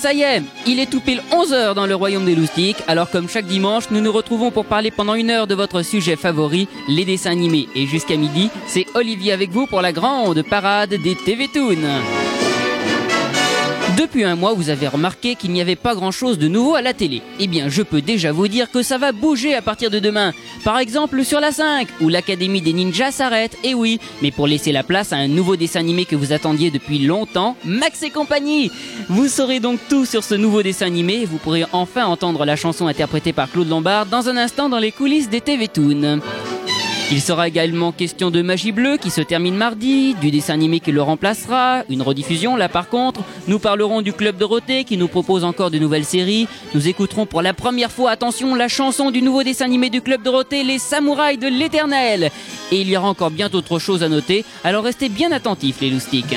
ça y est, il est tout pile 11h dans le royaume des loustiques, alors comme chaque dimanche, nous nous retrouvons pour parler pendant une heure de votre sujet favori, les dessins animés. Et jusqu'à midi, c'est Olivier avec vous pour la grande parade des TV Toons. Depuis un mois, vous avez remarqué qu'il n'y avait pas grand-chose de nouveau à la télé. Eh bien, je peux déjà vous dire que ça va bouger à partir de demain. Par exemple, sur la 5, où l'Académie des Ninjas s'arrête. Et oui, mais pour laisser la place à un nouveau dessin animé que vous attendiez depuis longtemps, Max et compagnie. Vous saurez donc tout sur ce nouveau dessin animé et vous pourrez enfin entendre la chanson interprétée par Claude Lombard dans un instant dans les coulisses des TV Toons. Il sera également question de Magie Bleue qui se termine mardi, du dessin animé qui le remplacera, une rediffusion là par contre. Nous parlerons du Club Dorothée qui nous propose encore de nouvelles séries. Nous écouterons pour la première fois, attention, la chanson du nouveau dessin animé du Club Dorothée, Les Samouraïs de l'Éternel. Et il y aura encore bien d'autres choses à noter, alors restez bien attentifs les loustiques.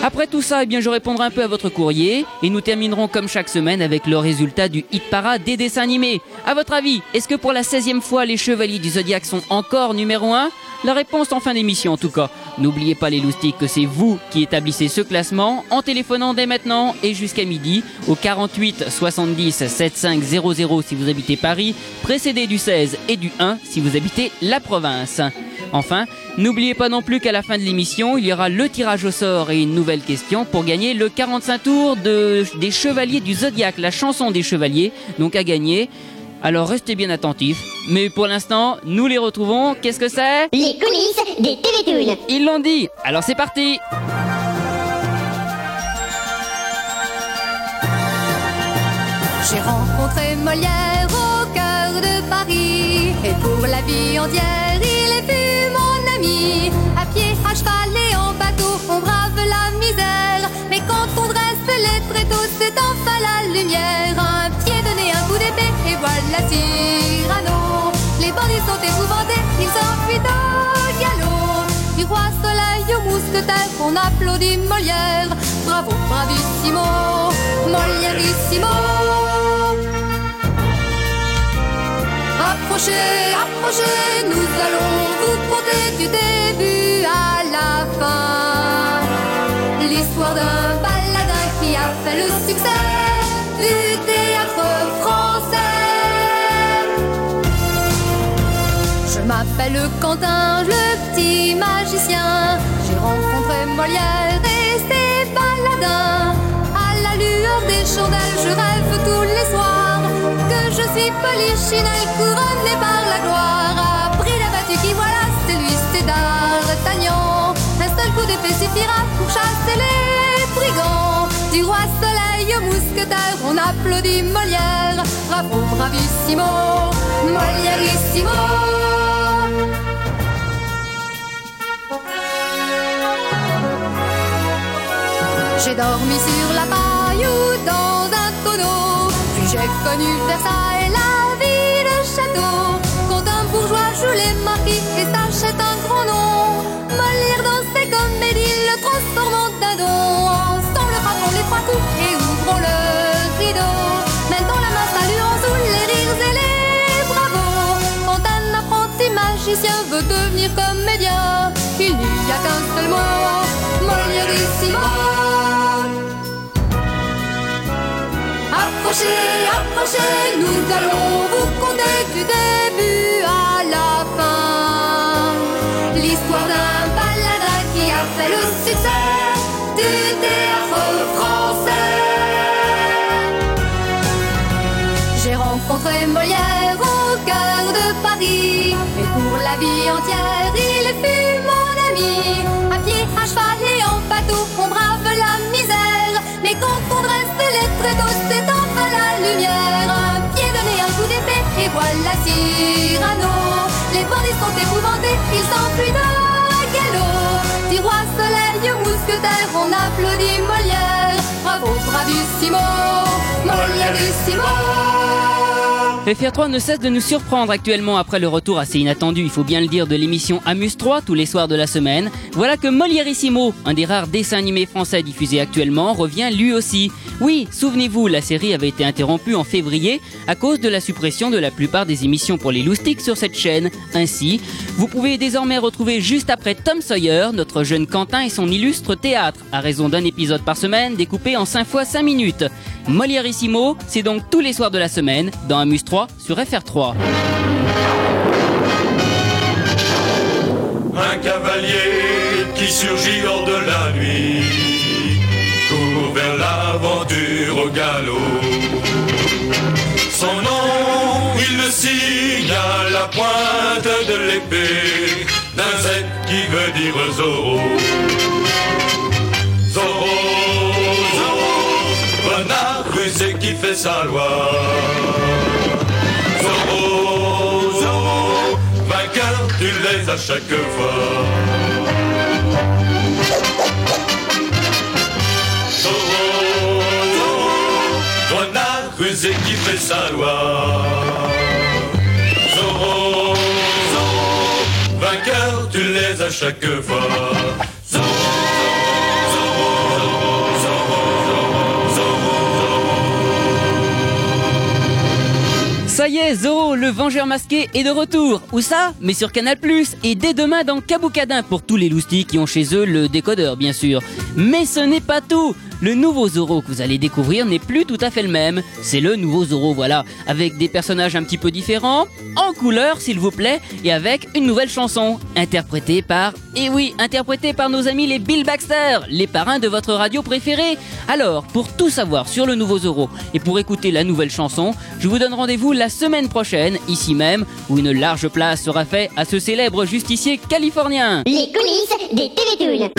Après tout ça, eh bien, je répondrai un peu à votre courrier et nous terminerons comme chaque semaine avec le résultat du hit parade des dessins animés. À votre avis, est-ce que pour la 16e fois les Chevaliers du Zodiaque sont encore numéro 1 La réponse en fin d'émission en tout cas. N'oubliez pas les loustiques que c'est vous qui établissez ce classement en téléphonant dès maintenant et jusqu'à midi au 48 70 7500 si vous habitez Paris, précédé du 16 et du 1 si vous habitez la province. Enfin, n'oubliez pas non plus qu'à la fin de l'émission, il y aura le tirage au sort et une nouvelle question pour gagner le 45 tours de, des Chevaliers du Zodiaque, la chanson des Chevaliers, donc à gagner. Alors restez bien attentifs. Mais pour l'instant, nous les retrouvons. Qu'est-ce que c'est? Les coulisses des TV Toons. Ils l'ont dit. Alors c'est parti J'ai rencontré Molière au cœur de Paris Et pour la vie entière il est À pied, à cheval et en bateau on brave la misère. Mais quand on dresse les tréteaux c'est enfin la lumière. Un pied donné, un coup d'épée et voilà Cyrano. Les bandits sont épouvantés, ils s'enfuient au galop. Du roi soleil au mousquetaire on applaudit Molière. Bravo, bravissimo, Molièrissimo. Approchez, approchez, nous allons vous du début à la fin. L'histoire d'un baladin qui a fait le succès du théâtre français. Je m'appelle Quentin, le petit magicien. J'ai rencontré Molière et ses baladins. À la lueur des chandelles, je rêve tous les soirs que je suis polichinelle couronnée par la gloire. C'est d'Artagnan. Un seul coup d'épée suffira pour chasser les brigands. Du roi soleil au mousquetaire, on applaudit Molière. Bravo, bravissimo, Molièrissimo. J'ai dormi sur la paille ou dans un tonneau. Puis j'ai connu Versailles, la vie de château. Et s'achète un grand nom. Molière dans ses comédies le transforme en dindon. Ensemble frappons les trois coups et ouvrons le rideau. Maintenant la main en sous les rires et les bravos. Quand un apprenti magicien veut devenir comédien, il n'y a qu'un seul mot, Molièrissimo. Approchez, approchez, nous allons on applaudit Molière. Bravo, bravissimo, Molièrissimo. FR3 ne cesse de nous surprendre actuellement après le retour assez inattendu, il faut bien le dire, de l'émission Amuse 3 tous les soirs de la semaine. Voilà que Molièrissimo, un des rares dessins animés français diffusés actuellement, revient lui aussi. Oui, souvenez-vous, la série avait été interrompue en février à cause de la suppression de la plupart des émissions pour les loustiques sur cette chaîne. Ainsi, vous pouvez désormais retrouver juste après Tom Sawyer, notre jeune Quentin et son illustre théâtre, à raison d'un épisode par semaine découpé en 5 fois 5 minutes. Molièrissimo, c'est donc tous les soirs de la semaine dans Amuse 3 sur FR3. Un cavalier qui surgit hors de la nuit court vers l'aventure au galop. Son nom, il le signe à la pointe de l'épée d'un Z qui veut dire Zorro. Zorro, Zorro, renard rusé qui fait sa loi. Zorro, Zorro, vainqueur, tu l'es à chaque fois. Zorro, Zorro, renard rusé qui fait sa loi. Zorro, Zorro, vainqueur, tu l'es à chaque fois. Ça y est, Zorro, le vengeur masqué, est de retour. Où ça Mais sur Canal+, et dès demain dans Kaboukadin pour tous les loustiques qui ont chez eux le décodeur, bien sûr. Mais ce n'est pas tout le nouveau Zorro que vous allez découvrir n'est plus tout à fait le même. C'est le nouveau Zorro, voilà, avec des personnages un petit peu différents, en couleur s'il vous plaît, et avec une nouvelle chanson, interprétée par, et oui, interprétée par nos amis les Bill Baxter, les parrains de votre radio préférée. Alors, pour tout savoir sur le nouveau Zorro et pour écouter la nouvelle chanson, je vous donne rendez-vous la semaine prochaine, ici même, où une large place sera faite à ce célèbre justicier californien. Les coulisses des Télétoons.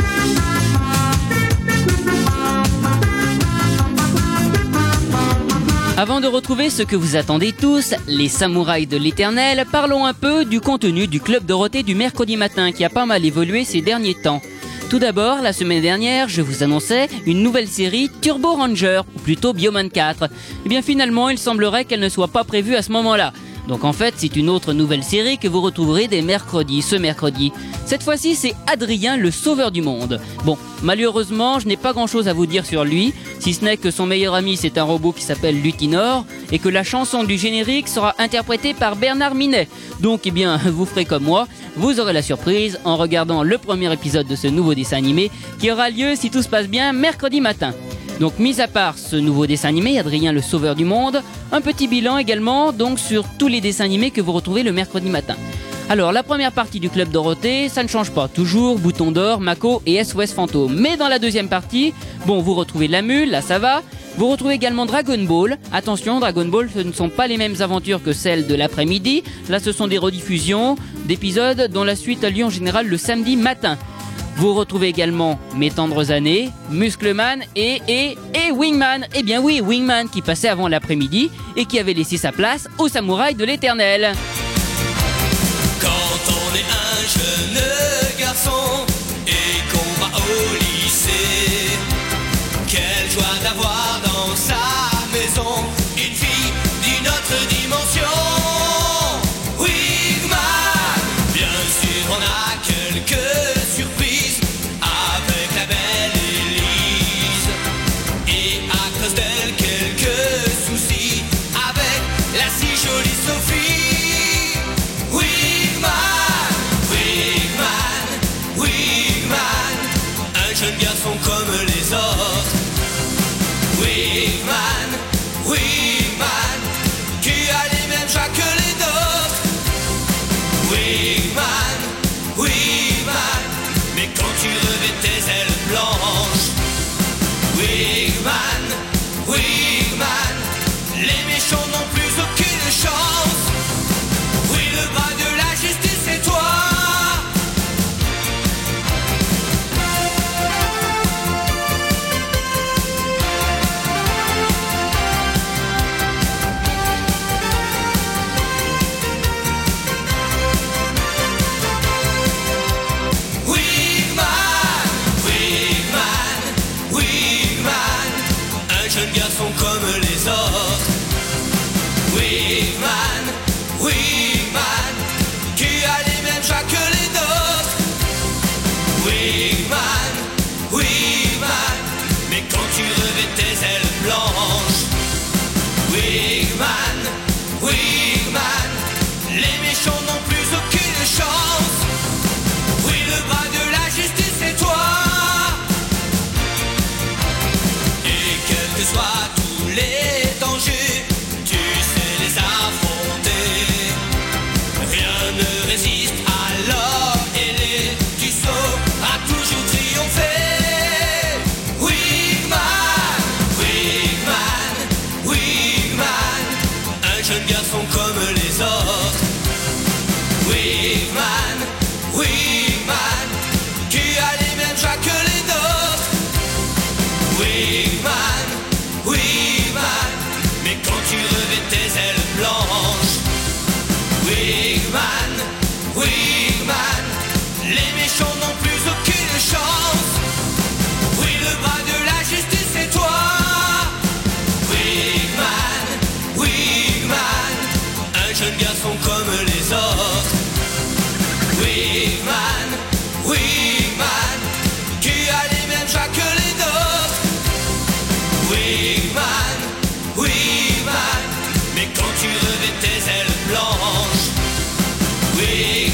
Avant de retrouver ce que vous attendez tous, les samouraïs de l'éternel, parlons un peu du contenu du Club Dorothée du mercredi matin qui a pas mal évolué ces derniers temps. Tout d'abord, la semaine dernière, je vous annonçais une nouvelle série Turbo Ranger, ou plutôt Bioman 4. Et bien finalement, il semblerait qu'elle ne soit pas prévue à ce moment-là. Donc en fait, c'est une autre nouvelle série que vous retrouverez dès mercredi, ce mercredi. Cette fois-ci, c'est Adrien, le sauveur du monde. Bon, malheureusement, je n'ai pas grand-chose à vous dire sur lui, si ce n'est que son meilleur ami, c'est un robot qui s'appelle Lutinor, et que la chanson du générique sera interprétée par Bernard Minet. Donc, eh bien, vous ferez comme moi, vous aurez la surprise en regardant le premier épisode de ce nouveau dessin animé, qui aura lieu, si tout se passe bien, mercredi matin. Donc, mis à part ce nouveau dessin animé, Adrien le Sauveur du Monde, un petit bilan également donc sur tous les dessins animés que vous retrouvez le mercredi matin. Alors, la première partie du Club Dorothée, ça ne change pas. Toujours Bouton d'Or, Mako et SOS Fantôme. Mais dans la deuxième partie, bon, vous retrouvez la mule, là ça va. Vous retrouvez également Dragon Ball. Attention, Dragon Ball, ce ne sont pas les mêmes aventures que celles de l'après-midi. Là, ce sont des rediffusions d'épisodes dont la suite a lieu en général le samedi matin. Vous retrouvez également Mes tendres années, Muscleman et, et, et Wingman. Eh bien oui, Wingman qui passait avant l'après-midi et qui avait laissé sa place au samouraï de l'éternel. Quand on est un jeune garçon et qu'on va au lycée,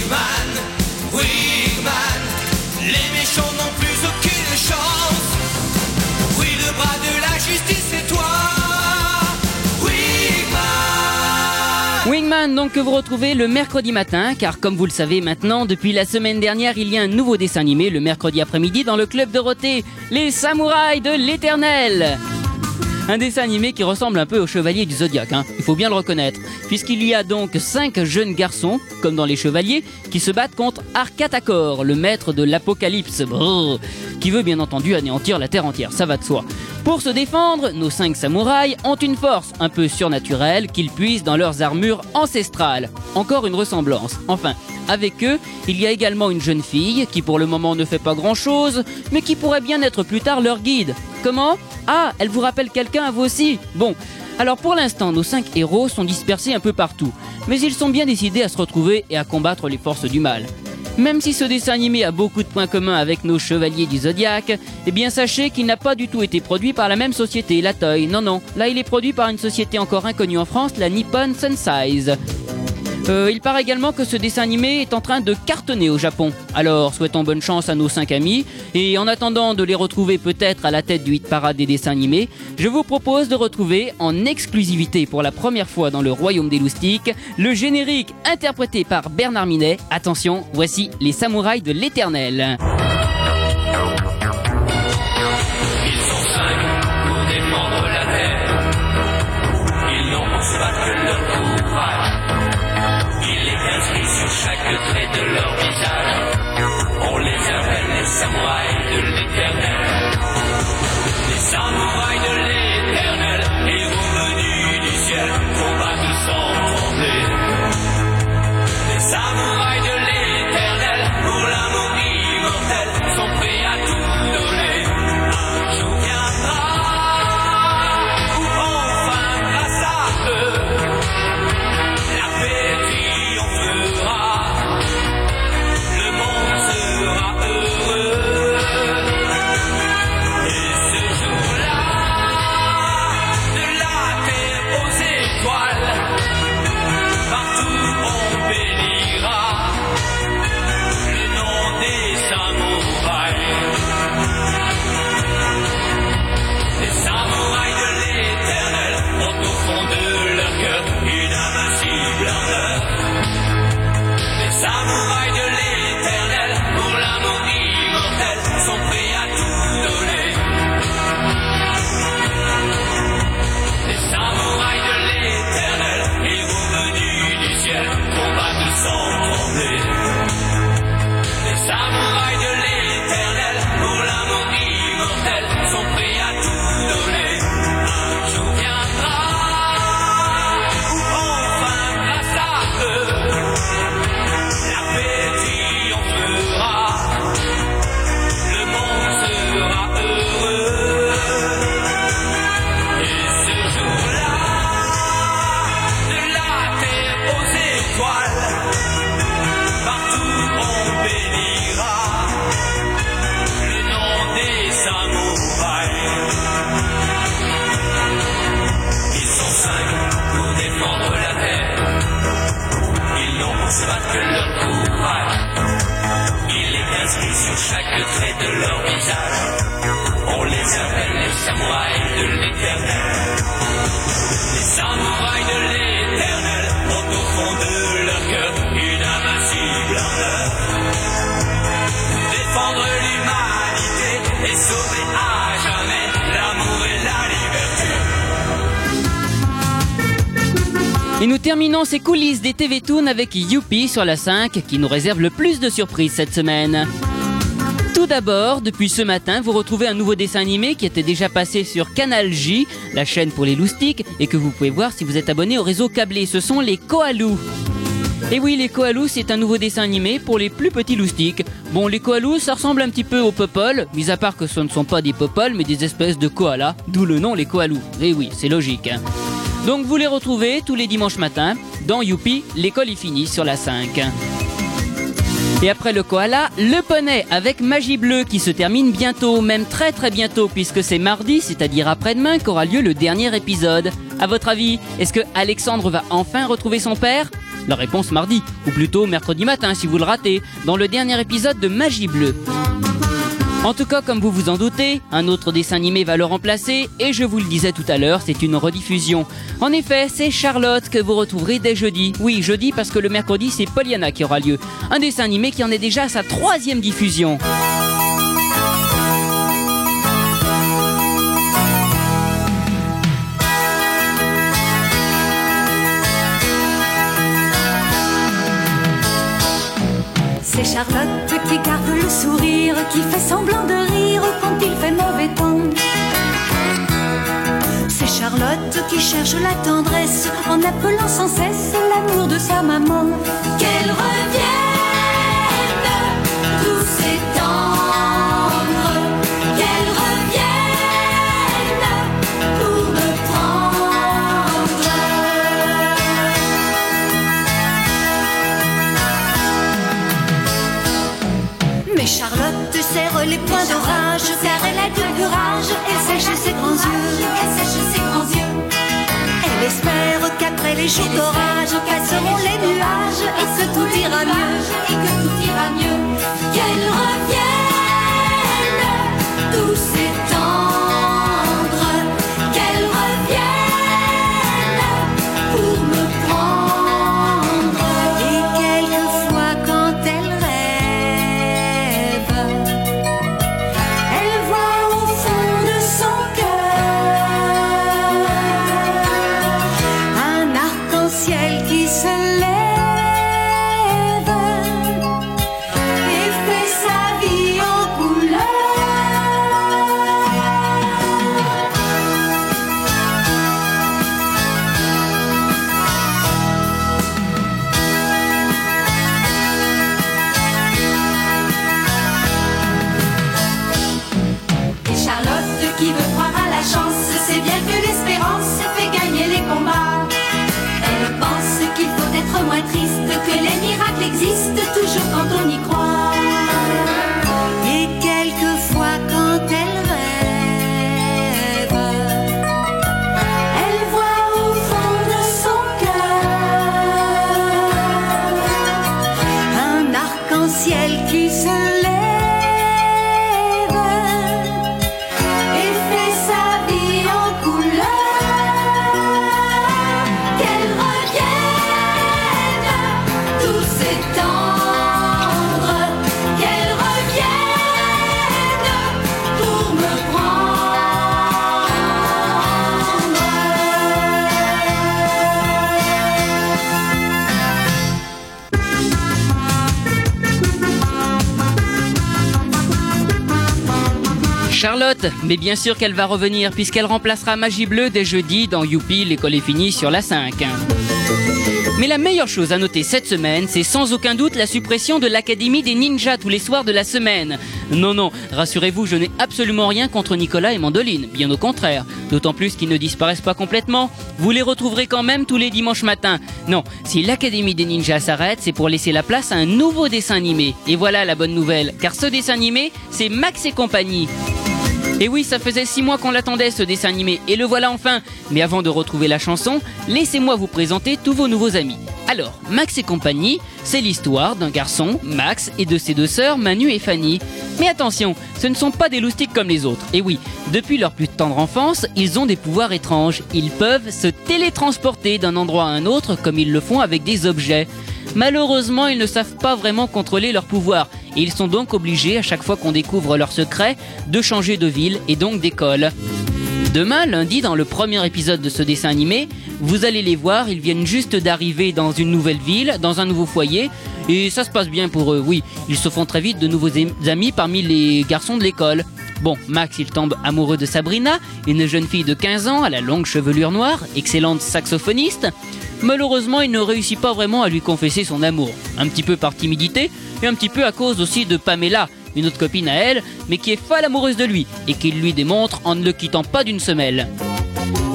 Wigman, Wigman, les méchants n'ont plus aucune chance. Oui, le bras de la justice, c'est toi. Wingman, donc que vous retrouvez le mercredi matin, car comme vous le savez maintenant, depuis la semaine dernière, il y a un nouveau dessin animé le mercredi après-midi dans le club Dorothée, Les Samouraïs de l'Éternel. Un dessin animé qui ressemble un peu au Chevalier du Zodiaque, hein, il faut bien le reconnaître, puisqu'il y a donc cinq jeunes garçons, comme dans les Chevaliers, qui se battent contre Arcatacor, le maître de l'Apocalypse, qui veut bien entendu anéantir la Terre entière, ça va de soi. Pour se défendre, nos cinq samouraïs ont une force un peu surnaturelle qu'ils puisent dans leurs armures ancestrales. Encore une ressemblance. Enfin, avec eux, il y a également une jeune fille qui pour le moment ne fait pas grand chose, mais qui pourrait bien être plus tard leur guide. Comment? Ah, elle vous rappelle quelqu'un à vous aussi Bon, alors pour l'instant, nos cinq héros sont dispersés un peu partout, mais ils sont bien décidés à se retrouver et à combattre les forces du mal. Même si ce dessin animé a beaucoup de points communs avec nos chevaliers du Zodiaque, eh bien sachez qu'il n'a pas du tout été produit par la même société, la Toei. Non, non, là il est produit par une société encore inconnue en France, la Nippon Sunsize. Euh, il paraît également que ce dessin animé est en train de cartonner au Japon. Alors, souhaitons bonne chance à nos cinq amis. Et en attendant de les retrouver peut-être à la tête du hit parade des dessins animés, je vous propose de retrouver en exclusivité pour la première fois dans le royaume des loustiques le générique interprété par Bernard Minet. Attention, voici les samouraïs de l'éternel. Terminons ces coulisses des TV Toon avec Youpi sur la 5 qui nous réserve le plus de surprises cette semaine. Tout d'abord, depuis ce matin, vous retrouvez un nouveau dessin animé qui était déjà passé sur Canal J, la chaîne pour les loustiques, et que vous pouvez voir si vous êtes abonné au réseau câblé. Ce sont les Koalous. Et oui, les Koalous, c'est un nouveau dessin animé pour les plus petits loustiques. Bon, les Koalous, ça ressemble un petit peu aux Popol, mis à part que ce ne sont pas des Popol, mais des espèces de koalas, d'où le nom les Koalous. Et oui, c'est logique. hein. Donc vous les retrouvez tous les dimanches matins dans Youpi, l'école est finie sur la 5. Et après le koala, le poney avec Magie Bleue qui se termine bientôt, même très très bientôt puisque c'est mardi, c'est-à-dire après-demain qu'aura lieu le dernier épisode. À votre avis, est-ce que Alexandre va enfin retrouver son père? La réponse mardi, ou plutôt mercredi matin si vous le ratez, dans le dernier épisode de Magie Bleue. En tout cas, comme vous vous en doutez, un autre dessin animé va le remplacer, et je vous le disais tout à l'heure, c'est une rediffusion. En effet, c'est Charlotte que vous retrouverez dès jeudi. Oui, jeudi parce que le mercredi, c'est Pollyanna qui aura lieu. Un dessin animé qui en est déjà sa troisième diffusion. C'est Charlotte qui garde le sourire, qui fait semblant de rire quand il fait mauvais temps. C'est Charlotte qui cherche la tendresse en appelant sans cesse l'amour de sa maman. Qu'elle revienne, d'orage car elle a du courage. Elle sèche ses grands yeux. Elle sèche ses grands yeux. Elle espère qu'après les jours d'orage passeront les nuages et que tout ira mieux. Et que tout ira mieux. Qu'elle revienne, tous ces Mais bien sûr qu'elle va revenir puisqu'elle remplacera Magie Bleue dès jeudi dans Youpi, l'école est finie sur la 5. Mais la meilleure chose à noter cette semaine, c'est sans aucun doute la suppression de l'Académie des Ninjas tous les soirs de la semaine. Non, non, rassurez-vous, je n'ai absolument rien contre Nicolas et Mandoline, bien au contraire. D'autant plus qu'ils ne disparaissent pas complètement. Vous les retrouverez quand même tous les dimanches matins. Non, si l'Académie des Ninjas s'arrête, c'est pour laisser la place à un nouveau dessin animé. Et voilà la bonne nouvelle, car ce dessin animé, c'est Max et compagnie. Et oui, ça faisait six mois qu'on l'attendait ce dessin animé, et le voilà enfin. Mais avant de retrouver la chanson, laissez-moi vous présenter tous vos nouveaux amis. Alors, Max et compagnie, c'est l'histoire d'un garçon, Max, et de ses deux sœurs, Manu et Fanny. Mais attention, ce ne sont pas des loustiques comme les autres. Et oui, depuis leur plus tendre enfance, ils ont des pouvoirs étranges. Ils peuvent se télétransporter d'un endroit à un autre comme ils le font avec des objets. Malheureusement, ils ne savent pas vraiment contrôler leurs pouvoirs et ils sont donc obligés, à chaque fois qu'on découvre leur secret, de changer de ville et donc d'école. Demain, lundi, dans le premier épisode de ce dessin animé, Vous allez les voir, ils viennent juste d'arriver dans une nouvelle ville, dans un nouveau foyer, et ça se passe bien pour eux, oui. Ils se font très vite de nouveaux amis parmi les garçons de l'école. Bon, Max, il tombe amoureux de Sabrina, une jeune fille de 15 ans à la longue chevelure noire, excellente saxophoniste. Malheureusement, il ne réussit pas vraiment à lui confesser son amour. Un petit peu par timidité, et un petit peu à cause aussi de Pamela, une autre copine à elle, mais qui est folle amoureuse de lui, et qu'il lui démontre en ne le quittant pas d'une semelle.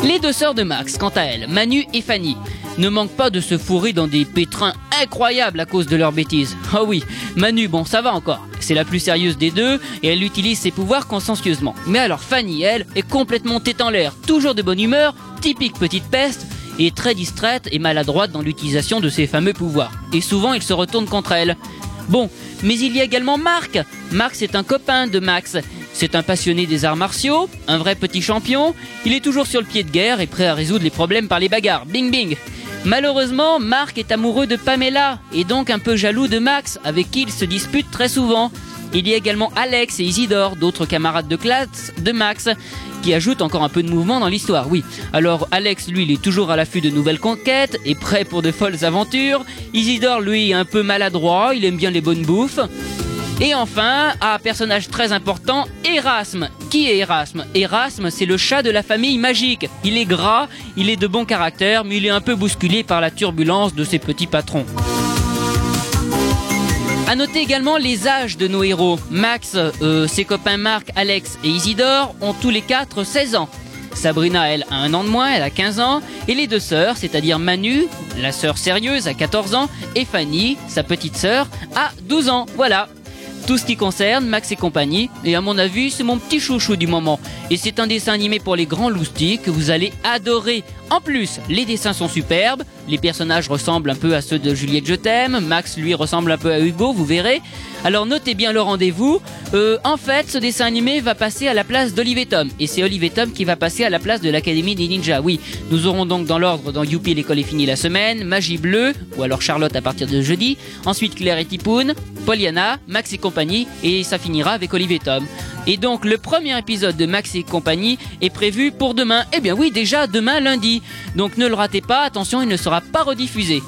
Les deux sœurs de Max, quant à elles, Manu et Fanny, ne manquent pas de se fourrer dans des pétrins incroyables à cause de leurs bêtises. Ah oui, Manu, bon, ça va encore. C'est la plus sérieuse des deux et elle utilise ses pouvoirs consciencieusement. Mais alors Fanny, elle, est complètement tête en l'air, toujours de bonne humeur, typique petite peste, et très distraite et maladroite dans l'utilisation de ses fameux pouvoirs. Et souvent, il se retourne contre elle. Bon, mais il y a également Marc. Marc, c'est un copain de Max. C'est un passionné des arts martiaux, un vrai petit champion. Il est toujours sur le pied de guerre et prêt à résoudre les problèmes par les bagarres. Bing bing. Malheureusement, Marc est amoureux de Pamela et donc un peu jaloux de Max, avec qui il se dispute très souvent. Il y a également Alex et Isidore, d'autres camarades de classe de Max, qui ajoutent encore un peu de mouvement dans l'histoire, oui. Alors Alex, lui, il est toujours à l'affût de nouvelles conquêtes et prêt pour de folles aventures. Isidore, lui, est un peu maladroit, il aime bien les bonnes bouffes. Et enfin, un personnage très important, Erasme. Qui est Erasme? Erasme, c'est le chat de la famille magique. Il est gras, il est de bon caractère, mais il est un peu bousculé par la turbulence de ses petits patrons. À noter également les âges de nos héros. Max, euh, ses copains Marc, Alex et Isidore ont tous les quatre 16 ans. Sabrina, elle, a un an de moins, elle a 15 ans. Et les deux sœurs, c'est-à-dire Manu, la sœur sérieuse, a 14 ans, et Fanny, sa petite sœur, a 12 ans. Voilà, tout ce qui concerne Max et compagnie. Et à mon avis, c'est mon petit chouchou du moment. Et c'est un dessin animé pour les grands loustiques que vous allez adorer. En plus, les dessins sont superbes. Les personnages ressemblent un peu à ceux de Juliette Je t'aime. Max, lui, ressemble un peu à Hugo, vous verrez. Alors notez bien le rendez-vous. Euh, en fait, ce dessin animé va passer à la place d'Olivier Tom. Et c'est Olivier Tom qui va passer à la place de l'Académie des Ninjas. Oui, nous aurons donc dans l'ordre dans Youpi l'école est finie la semaine, Magie Bleue, ou alors Charlotte à partir de jeudi. Ensuite Claire et Tipoun, Poliana, Max et compagnie. Et ça finira avec Olivier Tom. Et donc le premier épisode de Max et compagnie est prévu pour demain. Eh bien oui, déjà demain lundi. Donc ne le ratez pas, attention, il ne sera pas rediffusé.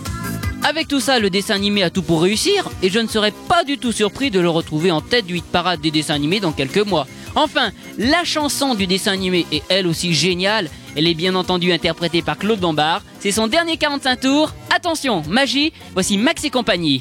Avec tout ça, le dessin animé a tout pour réussir, et je ne serais pas du tout surpris de le retrouver en tête du hit parade des dessins animés dans quelques mois. Enfin, la chanson du dessin animé est elle aussi géniale. Elle est bien entendu interprétée par Claude Bombard. C'est son dernier 45 tours. Attention, magie, voici Max et compagnie.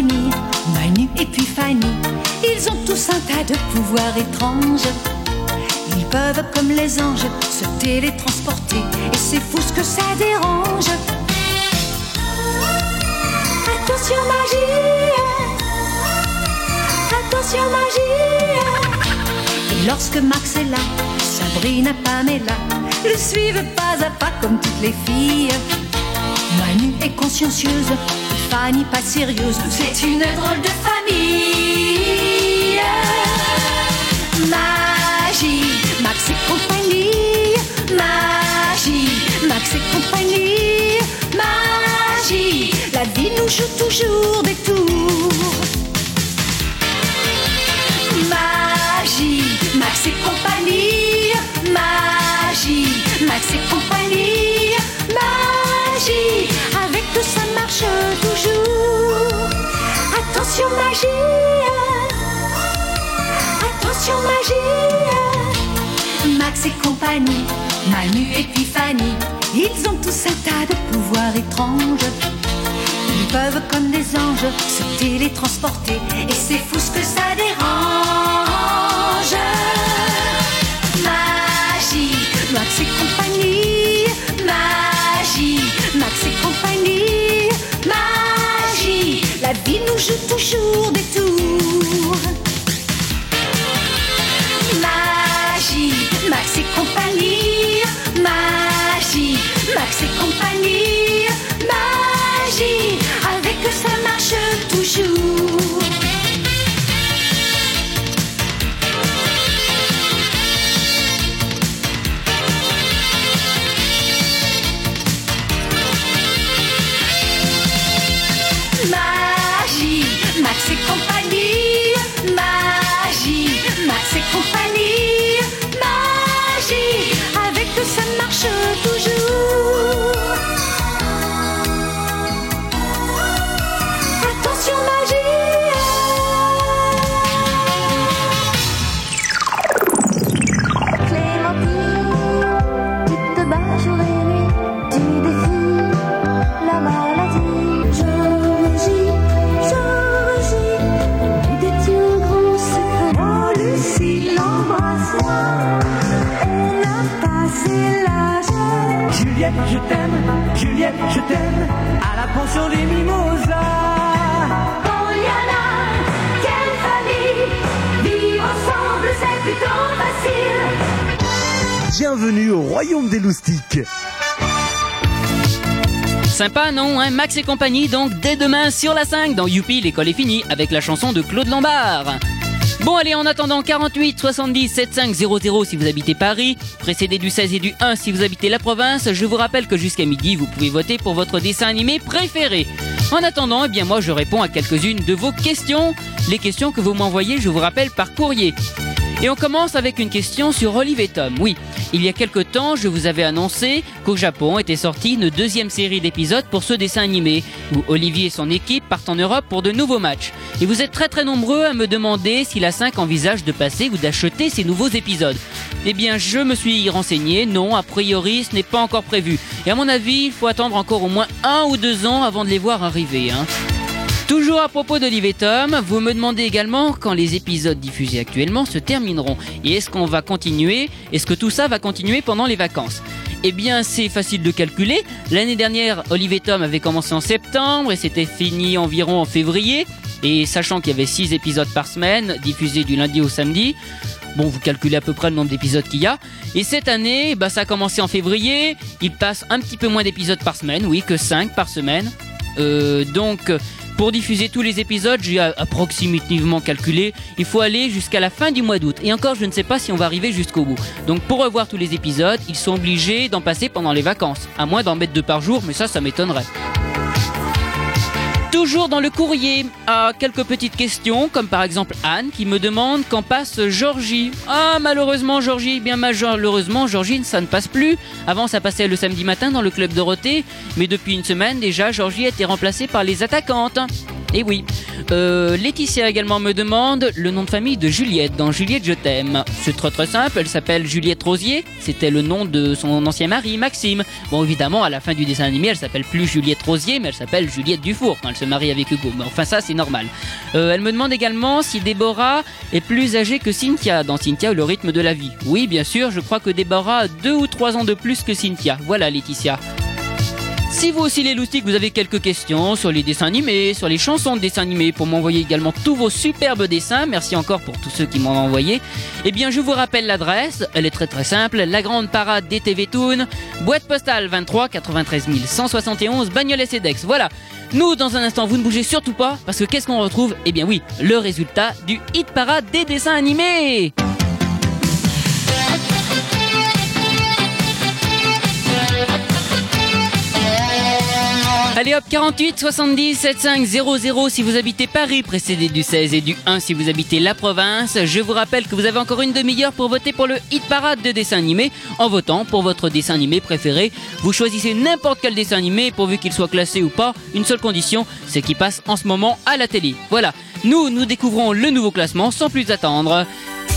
Manu et puis Fanny, ils ont tous un tas de pouvoirs étranges. Ils peuvent, comme les anges, se télétransporter, et c'est fou ce que ça dérange. Attention magie, attention magie. Et lorsque Max est là, Sabrina, Pamela le suivent pas à pas comme toutes les filles. Manu est consciencieuse, Fanny pas sérieuse. C'est une drôle de famille. Magie, Max et compagnie. Magie, Max et compagnie. Magie, la vie nous joue toujours des tours. Magie, Max et compagnie. Attention magie. Max et compagnie, Manu et puis ils ont tous un tas de pouvoirs étranges. Ils peuvent comme des anges se télétransporter et c'est fou ce que ça dérange. Magie, Max et compagnie, la vie nous joue toujours des tours. Bienvenue au royaume des loustiques. Sympa, non hein? Max et compagnie, donc dès demain sur la 5 dans Youpi, l'école est finie, avec la chanson de Claude Lombard. Bon allez, en attendant 48 70 75 00 si vous habitez Paris, précédé du 16 et du 1 si vous habitez la province, je vous rappelle que jusqu'à midi, vous pouvez voter pour votre dessin animé préféré. En attendant, eh bien moi je réponds à quelques-unes de vos questions, les questions que vous m'envoyez, je vous rappelle par courrier. Et on commence avec une question sur Olive et Tom. Oui, il y a quelque temps, je vous avais annoncé qu'au Japon était sortie une deuxième série d'épisodes pour ce dessin animé, où Olivier et son équipe partent en Europe pour de nouveaux matchs. Et vous êtes très très nombreux à me demander si la 5 envisage de passer ou d'acheter ces nouveaux épisodes. Eh bien, je me suis renseigné, non, a priori, ce n'est pas encore prévu. Et à mon avis, il faut attendre encore au moins un ou deux ans avant de les voir arriver. Hein. Toujours à propos d'Olive Tom, vous me demandez également quand les épisodes diffusés actuellement se termineront. Et est-ce qu'on va continuer? Est-ce que tout ça va continuer pendant les vacances? Eh bien, c'est facile de calculer. L'année dernière, Olive et Tom avait commencé en septembre et c'était fini environ en février. Et sachant qu'il y avait 6 épisodes par semaine, diffusés du lundi au samedi, bon, vous calculez à peu près le nombre d'épisodes qu'il y a. Et cette année, bah, ça a commencé en février. Il passe un petit peu moins d'épisodes par semaine, oui, que 5 par semaine. Euh, donc, pour diffuser tous les épisodes, j'ai approximativement calculé, il faut aller jusqu'à la fin du mois d'août. Et encore, je ne sais pas si on va arriver jusqu'au bout. Donc pour revoir tous les épisodes, ils sont obligés d'en passer pendant les vacances. À moins d'en mettre deux par jour, mais ça, ça m'étonnerait. Toujours dans le courrier, à quelques petites questions, comme par exemple Anne qui me demande quand passe Georgie. Ah, malheureusement, Georgie, eh bien malheureusement, Georgie, ça ne passe plus. Avant, ça passait le samedi matin dans le club Dorothée, mais depuis une semaine déjà, Georgie a été remplacée par les attaquantes. Et oui. Euh, Laetitia également me demande le nom de famille de Juliette dans Juliette Je t'aime. C'est très très simple, elle s'appelle Juliette Rosier, c'était le nom de son ancien mari Maxime. Bon évidemment à la fin du dessin animé elle s'appelle plus Juliette Rosier mais elle s'appelle Juliette Dufour quand elle se marie avec Hugo. Mais enfin ça c'est normal. Euh, elle me demande également si Déborah est plus âgée que Cynthia dans Cynthia ou le rythme de la vie. Oui bien sûr, je crois que Déborah a deux ou trois ans de plus que Cynthia. Voilà Laetitia. Si vous aussi les loustiques, vous avez quelques questions sur les dessins animés, sur les chansons de dessins animés, pour m'envoyer également tous vos superbes dessins, merci encore pour tous ceux qui m'en ont envoyé, eh bien je vous rappelle l'adresse, elle est très très simple, la grande parade des TV Toon, boîte postale 23 93 171 Bagnolet Cedex. Voilà. Nous, dans un instant, vous ne bougez surtout pas, parce que qu'est-ce qu'on retrouve? Eh bien oui, le résultat du hit parade des dessins animés Allez hop, 48 70 75 00 si vous habitez Paris, précédé du 16 et du 1 si vous habitez la province. Je vous rappelle que vous avez encore une demi-heure pour voter pour le hit parade de dessin animé. En votant pour votre dessin animé préféré, vous choisissez n'importe quel dessin animé pourvu qu'il soit classé ou pas. Une seule condition, c'est qu'il passe en ce moment à la télé. Voilà, nous, nous découvrons le nouveau classement sans plus attendre.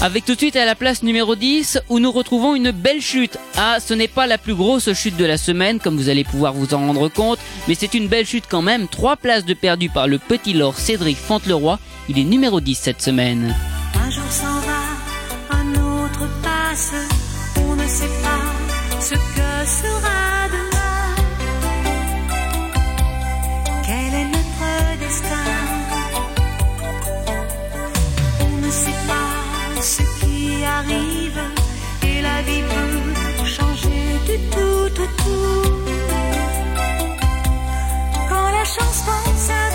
Avec tout de suite à la place numéro 10 où nous retrouvons une belle chute. Ah, ce n'est pas la plus grosse chute de la semaine comme vous allez pouvoir vous en rendre compte, mais c'est une belle chute quand même. Trois places de perdu par le petit Lord Cédric Fanteleroy. Il est numéro 10 cette semaine. Un jour s'en va, un autre passe. On ne sait pas ce que sera demain. Quel est notre destin? Ce qui arrive et la vie peut changer du tout au tout. Quand la chance pense à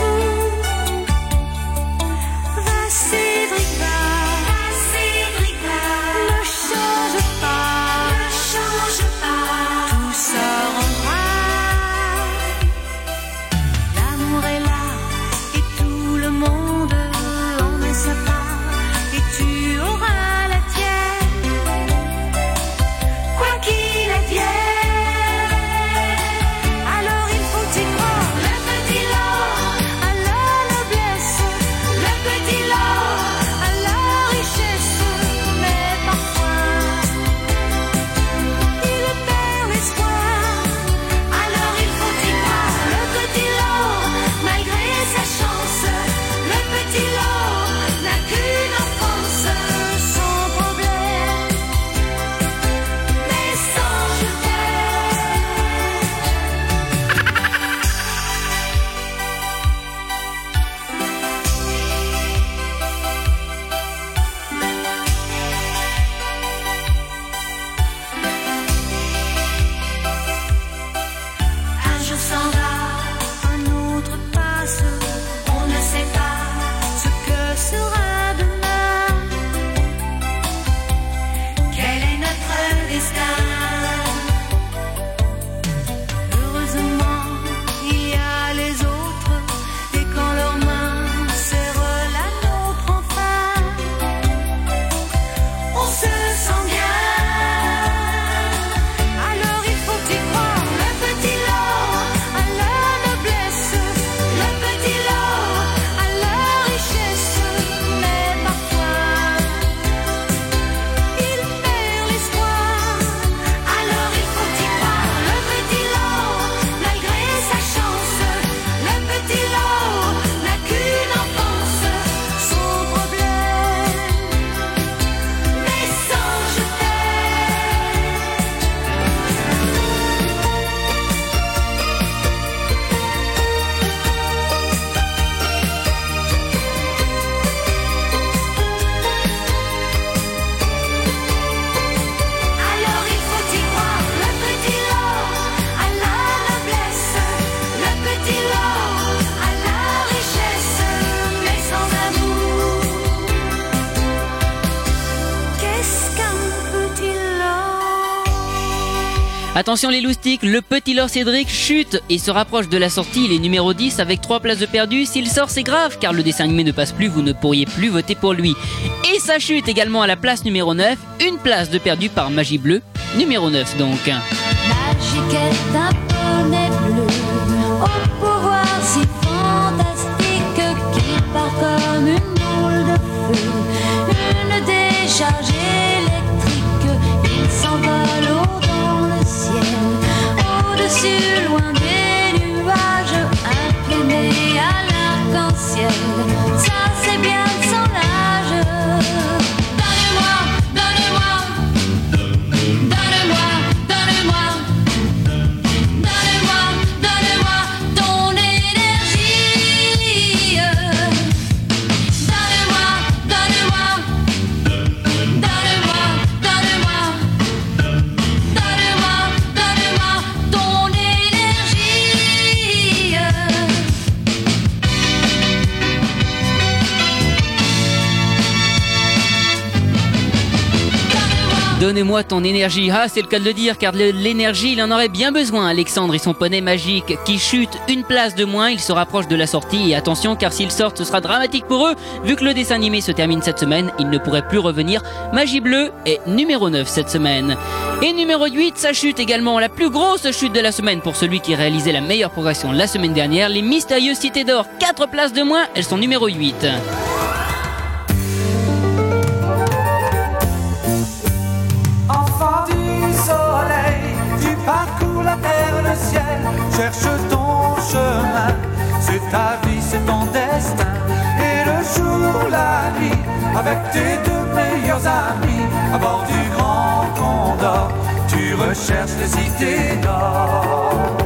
Attention les loustiques, le petit Lord Cédric chute et se rapproche de la sortie. Il est numéro 10 avec 3 places de perdu. S'il sort, c'est grave car le dessin animé ne passe plus, vous ne pourriez plus voter pour lui. Et ça chute également à la place numéro 9, une place de perdu par Magie Bleue, numéro 9 donc. Magique est un poney bleu au pouvoir si fantastique part comme une boule de feu, une si loin Donnez-moi ton énergie. Ah, c'est le cas de le dire, car l'énergie, il en aurait bien besoin. Alexandre et son poney magique qui chute une place de moins. Il se rapproche de la sortie. Et attention, car s'ils sortent, ce sera dramatique pour eux. Vu que le dessin animé se termine cette semaine, ils ne pourraient plus revenir. Magie Bleue est numéro 9 cette semaine. Et numéro 8, ça chute également. La plus grosse chute de la semaine pour celui qui réalisait la meilleure progression la semaine dernière. Les mystérieuses cités d'or. 4 places de moins. Elles sont numéro 8. Cherche ton chemin. C'est ta vie, c'est ton destin. Et le jour, la nuit, avec tes deux meilleurs amis, à bord du grand condor, tu recherches les cités d'or.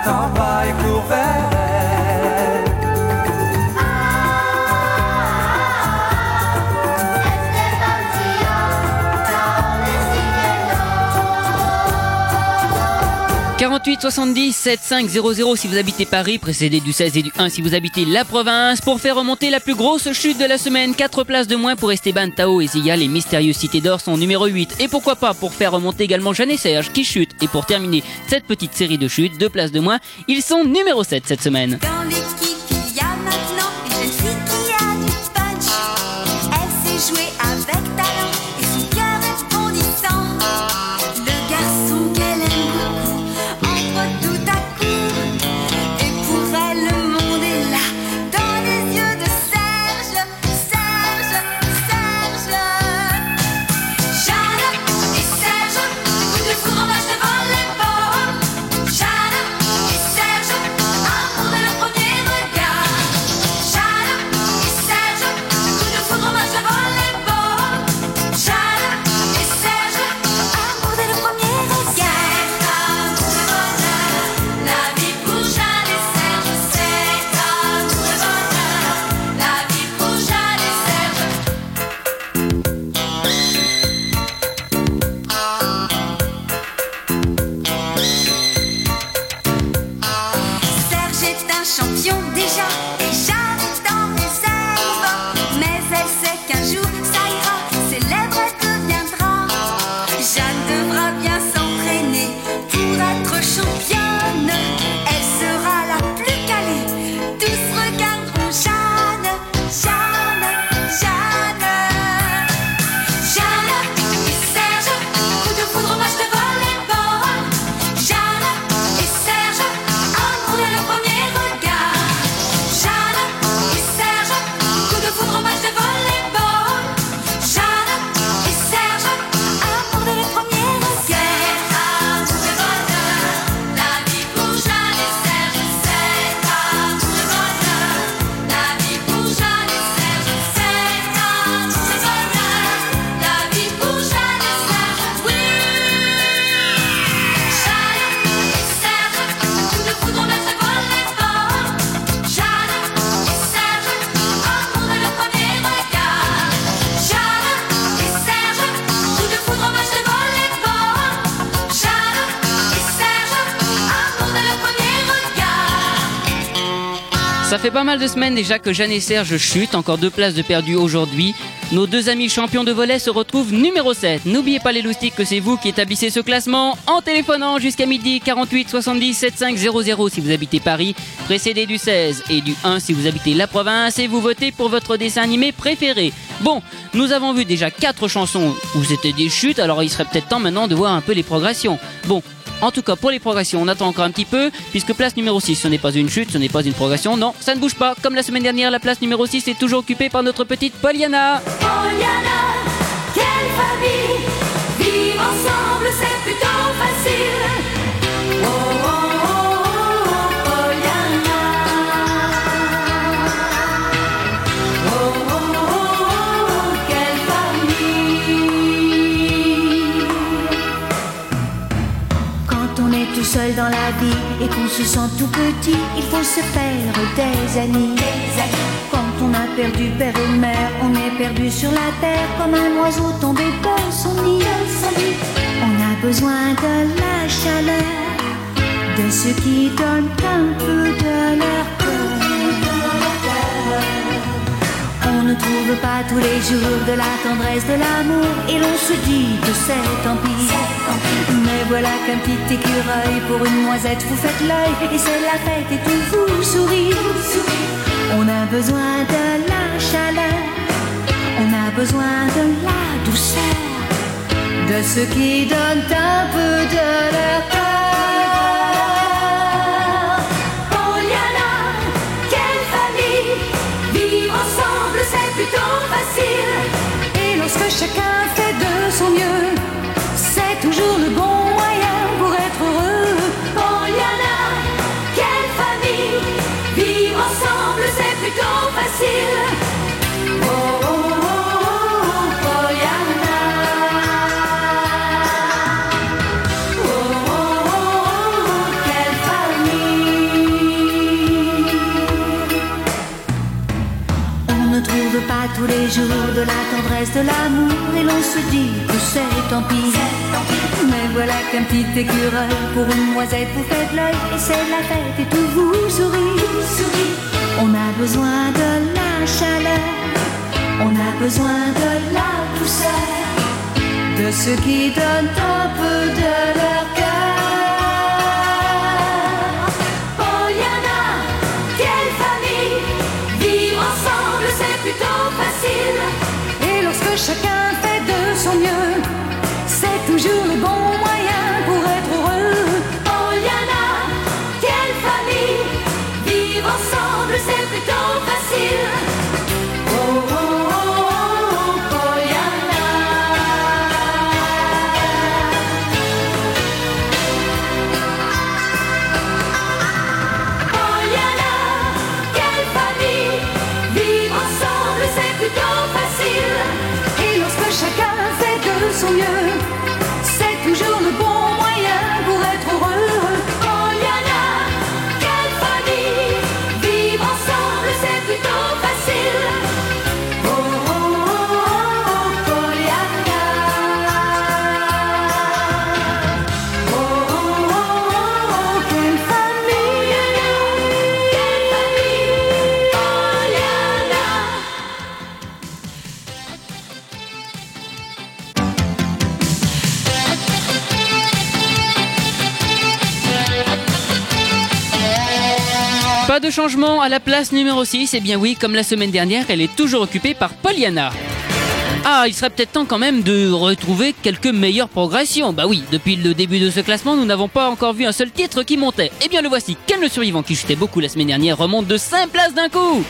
N'attends pas et cours vers 48 70 75 00 si vous habitez Paris, précédé du 16 et du 1 si vous habitez la province. Pour faire remonter la plus grosse chute de la semaine, 4 places de moins pour Esteban, Tao et Zia, les mystérieuses cités d'or sont numéro 8. Et pourquoi pas pour faire remonter également Jeanne et Serge qui chutent. Et pour terminer cette petite série de chutes, 2 places de moins, ils sont numéro 7 cette semaine. Fait pas mal de semaines déjà que Jeanne et Serge chutent, encore deux places de perdu aujourd'hui. Nos deux amis champions de volet se retrouvent numéro 7. N'oubliez pas les loustiques que c'est vous qui établissez ce classement en téléphonant jusqu'à midi 48 70 75 00 si vous habitez Paris, précédé du 16 et du 1 si vous habitez la province et vous votez pour votre dessin animé préféré. Bon, nous avons vu déjà quatre chansons où c'était des chutes, alors il serait peut-être temps maintenant de voir un peu les progressions. Bon, en tout cas, pour les progressions, on attend encore un petit peu, puisque place numéro 6, ce n'est pas une chute, ce n'est pas une progression, non, ça ne bouge pas. Comme la semaine dernière, la place numéro 6 est toujours occupée par notre petite Poliana. Poliana, quelle famille Vivre ensemble, c'est plutôt facile. Oh, seul dans la vie et qu'on se sent tout petit, il faut se faire des amis. Quand on a perdu père et mère, on est perdu sur la terre comme un oiseau tombé de son nid. On a besoin de la chaleur, de ceux qui donnent un peu de leur ne trouve pas tous les jours de la tendresse, de l'amour. Et l'on se dit que c'est tant pis. Mais voilà qu'un petit écureuil Pour une noisette vous faites l'œil. Et c'est la fête et tout vous sourit. On a besoin de la chaleur. On a besoin de la douceur. De ceux qui donnent un peu de leur chacun fait de son mieux, c'est toujours le bon moyen pour être heureux. Poliana, quelle famille Vivre ensemble, c'est plutôt facile. De l'amour, et l'on se dit que c'est tant pis. Mais voilà qu'un petit écureuil pour une noisette vous faites l'œil, et c'est la fête et tout vous sourit. On a besoin de la chaleur, on a besoin de la douceur, de ceux qui donnent un peu de chacun fait de son mieux, changement à la place numéro 6, et bien oui, comme la semaine dernière, elle est toujours occupée par Poliana. Ah, il serait peut-être temps quand même de retrouver quelques meilleures progressions. Bah oui, depuis le début de ce classement, nous n'avons pas encore vu un seul titre qui montait. Eh bien le voici, Ken le survivant qui chutait beaucoup la semaine dernière remonte de 5 places d'un coup.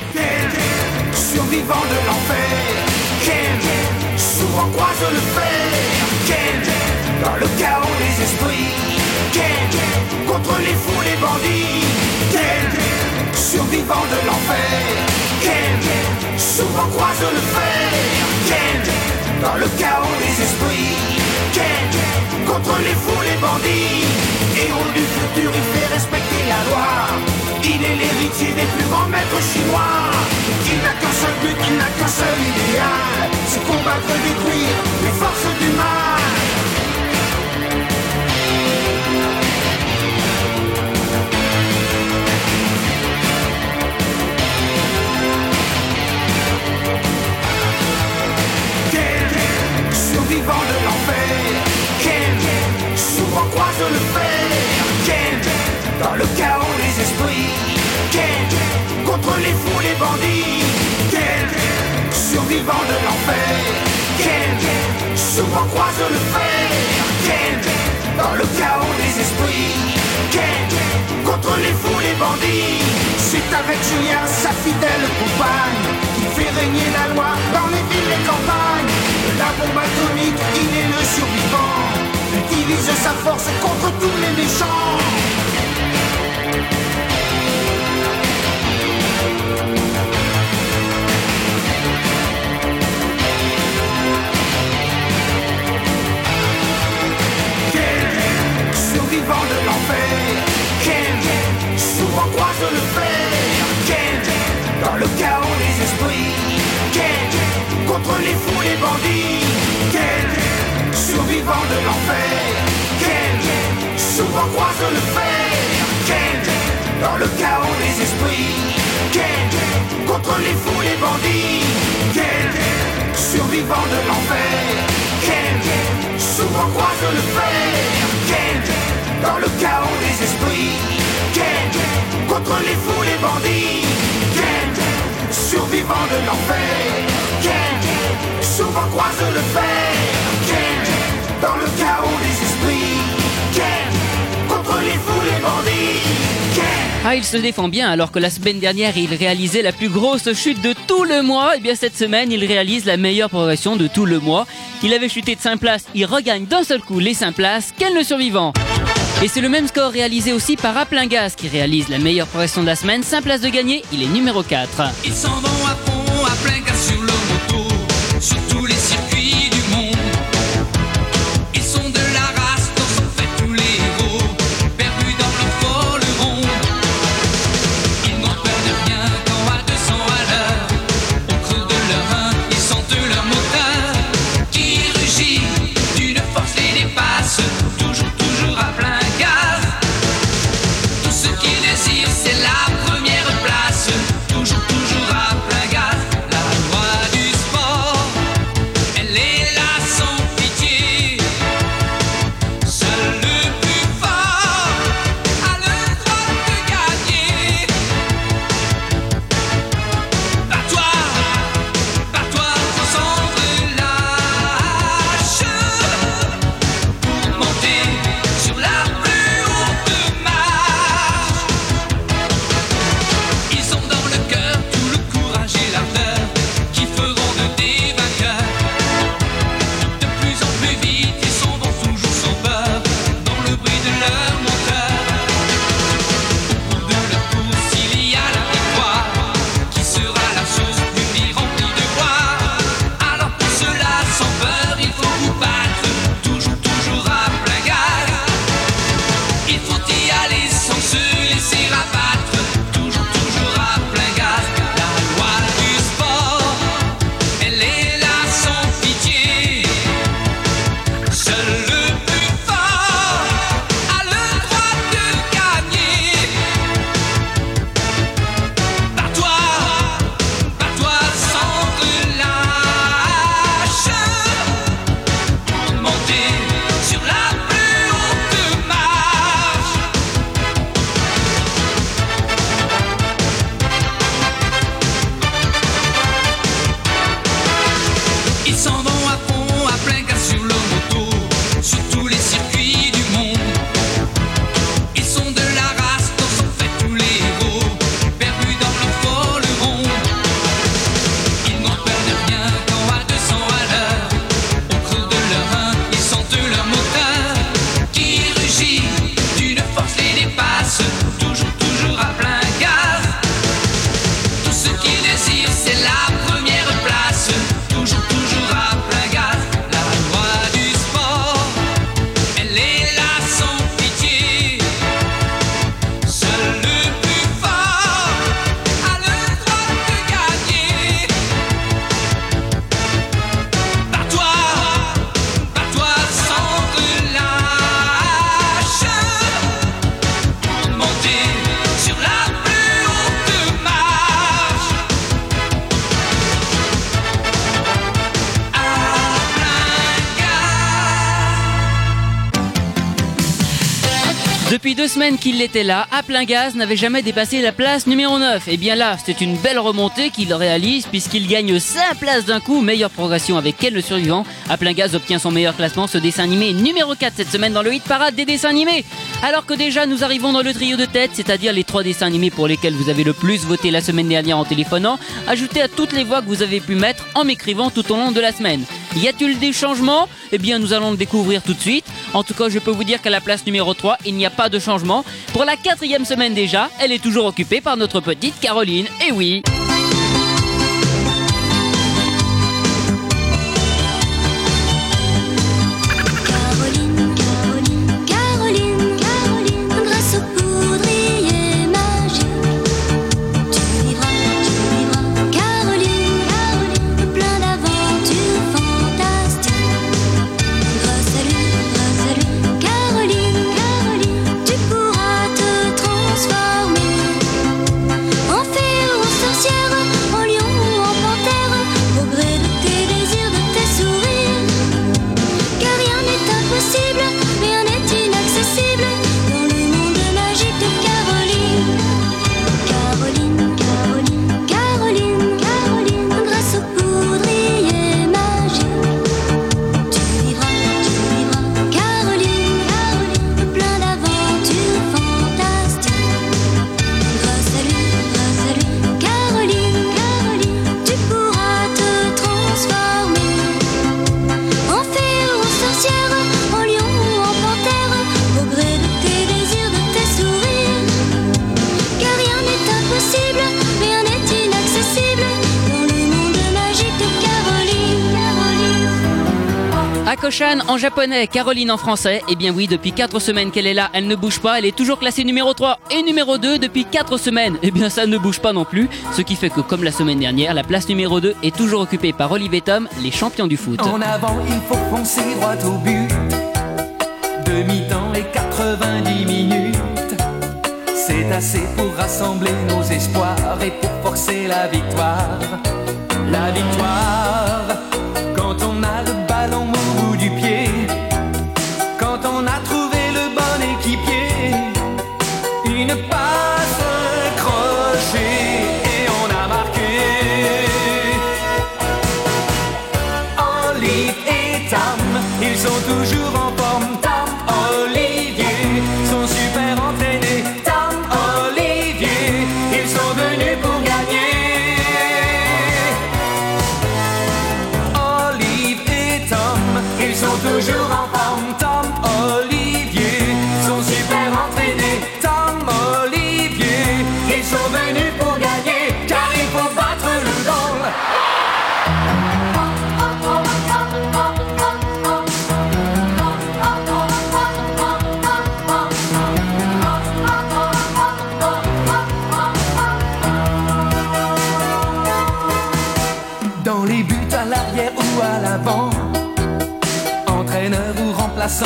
survivant de l'enfer. Ken, souvent croise le fer. Ken, dans le chaos des esprits. Contre les fous, les bandits. Survivant de l'enfer. Ken, souvent croise le fer. Ken, dans le chaos des esprits. Ken, contre les fous, les bandits. Héros du futur, il fait respecter la loi. Il est l'héritier des plus grands maîtres chinois. Il n'a qu'un seul but, il n'a qu'un seul idéal. C'est combattre détruire les forces du mal. Dans le chaos des esprits. Quel contre les fous, les bandits. Quel survivant de l'enfer. Quel souvent croise le fer. Quel dans le chaos des esprits. Quel contre les fous, les bandits. C'est avec Julien, sa fidèle compagne, qui fait régner la loi dans les villes et campagnes. La bombe atomique, il est le survivant. Utilise sa force contre tous les méchants. Survivant de l'enfer. Quel souvent croise le fer Quel dans le chaos des esprits. Quel contre les fous, les bandits survivant de l'enfer. Quel souvent croise le fer. Quel dans le chaos des esprits. Quel contre les fous, les bandits. Quel survivant de l'enfer. Quel souvent croise le fer. Quel dans le chaos des esprits. Quel contre les fous, les bandits. Quel survivant de l'enfer. Quel souvent croise le fer dans le chaos des esprits contre les fous, les bandits? Ah, il se défend bien alors que la semaine dernière il réalisait la plus grosse chute de tout le mois. Et bien cette semaine il réalise la meilleure progression de tout le mois. Il avait chuté de 5 places, il regagne d'un seul coup les 5 places. Quel le survivant Et c'est le même score réalisé aussi par Aplingas qui réalise la meilleure progression de la semaine. 5 places de gagné, il est numéro 4. Ils s'en vont à fond, à qu'il était là, à plein gaz, n'avait jamais dépassé la place numéro 9. Et bien là, c'est une belle remontée qu'il réalise puisqu'il gagne 5 places d'un coup. Meilleure progression avec Ken le survivant. À plein gaz obtient son meilleur classement, ce dessin animé numéro 4 cette semaine dans le hit parade des dessins animés. Alors que déjà nous arrivons dans le trio de tête, c'est-à-dire les trois dessins animés pour lesquels vous avez le plus voté la semaine dernière en téléphonant, ajoutez à toutes les voix que vous avez pu mettre en m'écrivant tout au long de la semaine. Y a-t-il des changements? Eh bien, nous allons le découvrir tout de suite. En tout cas, je peux vous dire qu'à la place numéro 3, il n'y a pas de changement. Pour la quatrième semaine déjà, elle est toujours occupée par notre petite Caroline. Et oui en japonais, Caroline en français. Eh bien oui, depuis 4 semaines qu'elle est là, elle ne bouge pas, elle est toujours classée numéro 3 et numéro 2 depuis 4 semaines. Eh bien ça ne bouge pas non plus, ce qui fait que comme la semaine dernière, la place numéro 2 est toujours occupée par Olivier Tom, les champions du foot. En avant, il faut foncer droit au but. Demi-temps et 90 minutes. C'est assez pour rassembler nos espoirs et pour forcer la victoire. La victoire, quand on a le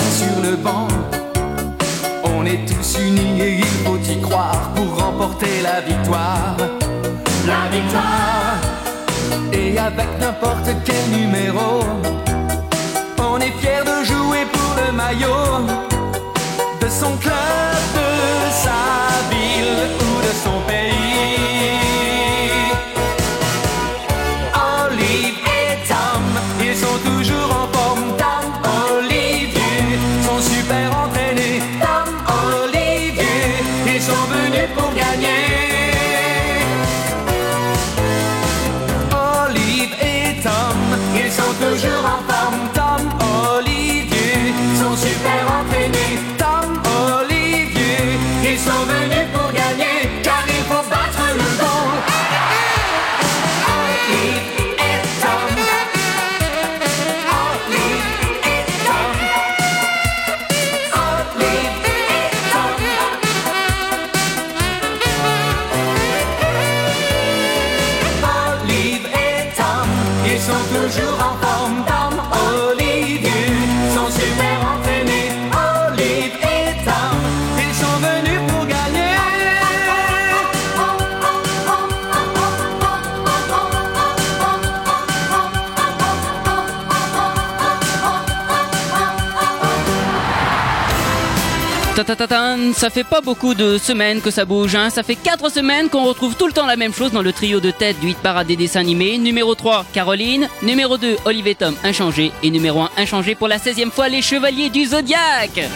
sur le banc, on est tous unis et il faut y croire pour remporter la victoire. La victoire, et avec n'importe quel numéro, on est fier de jouer pour le maillot de son club, ça fait pas beaucoup de semaines que ça bouge, hein. Ça fait 4 semaines qu'on retrouve tout le temps la même chose dans le trio de tête du hit parade des dessins animés. Numéro 3, Caroline. Numéro 2, Olivier Tom, inchangé. Et numéro 1, inchangé pour la 16e fois, les Chevaliers du Zodiaque.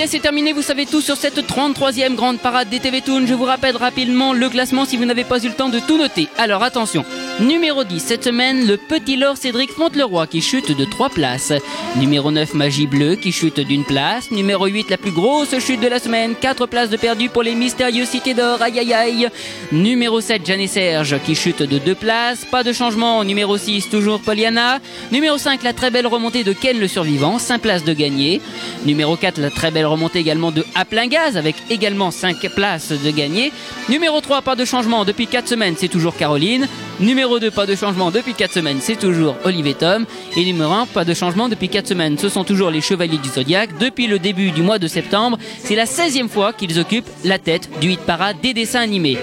Est, c'est terminé. Vous savez tout sur cette 33e grande parade des TV Toon. Je vous rappelle rapidement le classement si vous n'avez pas eu le temps de tout noter. Alors attention. Numéro 10, cette semaine, le petit Lord Cédric Fonteleroy qui chute de 3 places. Numéro 9, Magie Bleue qui chute d'une place. Numéro 8, la plus grosse chute de la semaine, 4 places de perdu pour les mystérieux Cités d'Or. Aïe aïe aïe. Numéro 7, Jeanne Serge qui chute de 2 places. Pas de changement. Numéro 6, toujours Poliana. Numéro 5, la très belle remontée de Ken le survivant, 5 places de gagné. Numéro 4, la très belle remontée également de À plein gaz avec également 5 places de gagné. Numéro 3, pas de changement depuis 4 semaines, c'est toujours Caroline. Numéro 2, pas de changement depuis 4 semaines, c'est toujours Olivier Tom. Et numéro 1, pas de changement depuis 4 semaines, ce sont toujours les Chevaliers du Zodiaque. Depuis le début du mois de septembre, c'est la 16e fois qu'ils occupent la tête du hit parade des dessins animés.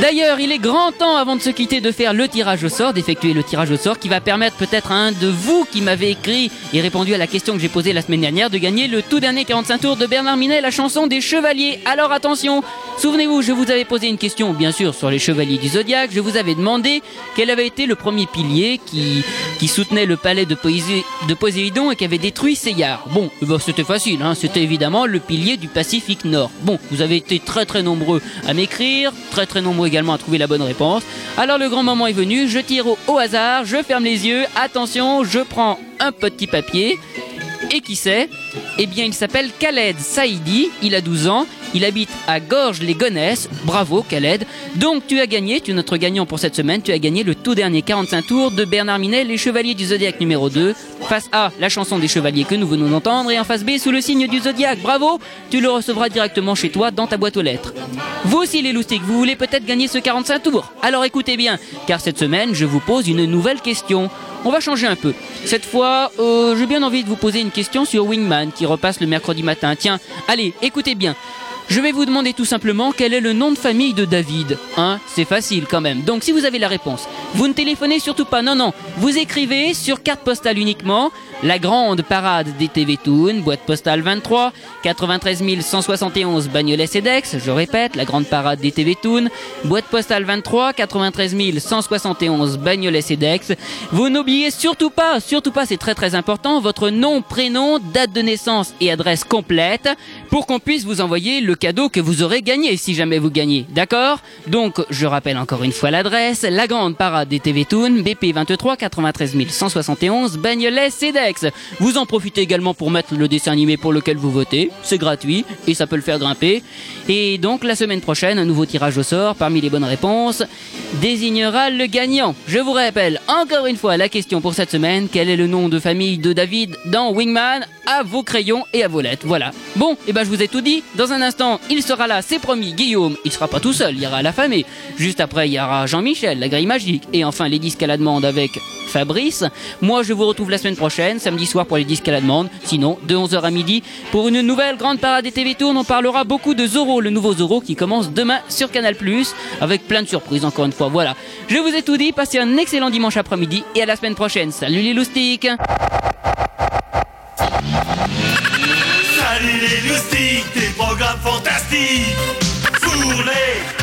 D'ailleurs, il est grand temps avant de se quitter de faire le tirage au sort, d'effectuer le tirage au sort qui va permettre peut-être à un de vous qui m'avez écrit et répondu à la question que j'ai posée la semaine dernière de gagner le tout dernier 45 tours de Bernard Minet, la chanson des Chevaliers. Alors attention, souvenez-vous, je vous avais posé une question bien sûr sur les Chevaliers du Je vous avais demandé quel avait été le premier pilier qui, soutenait le palais de, Poséidon et qui avait détruit Seyar. Bon, eh ben, c'était facile, hein, c'était évidemment le pilier du Pacifique Nord. Bon, vous avez été très très nombreux à m'écrire, très très nombreux également à trouver la bonne réponse. Alors le grand moment est venu, je tire au hasard, je ferme les yeux, attention, je prends un petit papier. Et qui c'est Eh bien, il s'appelle Khaled Saïdi, il a 12 ans, il habite à Gorges-les-Gonesse. Bravo, Khaled. Donc, tu as gagné, tu es notre gagnant pour cette semaine, tu as gagné le tout dernier 45 tours de Bernard Minet, Les Chevaliers du Zodiaque numéro 2. Face A, la chanson des Chevaliers que nous venons d'entendre, et en face B, sous le signe du Zodiaque. Bravo, tu le recevras directement chez toi dans ta boîte aux lettres. Vous aussi, les loustiques, vous voulez peut-être gagner ce 45 tours Alors écoutez bien, car cette semaine, je vous pose une nouvelle question. On va changer un peu. Cette fois, euh, j'ai bien envie de vous poser une question sur Wingman qui repasse le mercredi matin. Tiens, allez, écoutez bien. Je vais vous demander tout simplement quel est le nom de famille de David. Hein C'est facile quand même. Donc si vous avez la réponse, vous ne téléphonez surtout pas. Non, non. Vous écrivez sur carte postale uniquement la grande parade des TV Toon, boîte postale 23, 93 171 Bagnolet-Cedex. Je répète, la grande parade des TV Toon, boîte postale 23, 93 171 Bagnolet-Cedex. Vous n'oubliez surtout pas, surtout pas, c'est très très important, votre nom, prénom, date de naissance et adresse complète pour qu'on puisse vous envoyer le cadeau que vous aurez gagné si jamais vous gagnez. D'accord? Donc, je rappelle encore une fois l'adresse, la grande parade des TV Toon, BP 23 93 171 Bagnolet Cedex. Vous en profitez également pour mettre le dessin animé pour lequel vous votez. C'est gratuit et ça peut le faire grimper. Et donc, la semaine prochaine, un nouveau tirage au sort parmi les bonnes réponses désignera le gagnant. Je vous rappelle encore une fois la question pour cette semaine. Quel est le nom de famille de David dans Wingman? À vos crayons et à vos lettres. Voilà. Bon, et ben je vous ai tout dit. Dans un instant, il sera là, c'est promis, Guillaume. Il sera pas tout seul, il y aura la famille. Juste après, il y aura Jean-Michel, la grille magique. Et enfin, les disques à la demande avec Fabrice. Moi, je vous retrouve la semaine prochaine, samedi soir pour les disques à la demande. Sinon, de 11h à midi, pour une nouvelle grande parade des TV Tours, on parlera beaucoup de Zorro, le nouveau Zorro qui commence demain sur Canal+, avec plein de surprises encore une fois. Voilà. Je vous ai tout dit, passez un excellent dimanche après-midi et à la semaine prochaine. Salut les loustiques les loustiques, des programmes fantastiques. Fourlez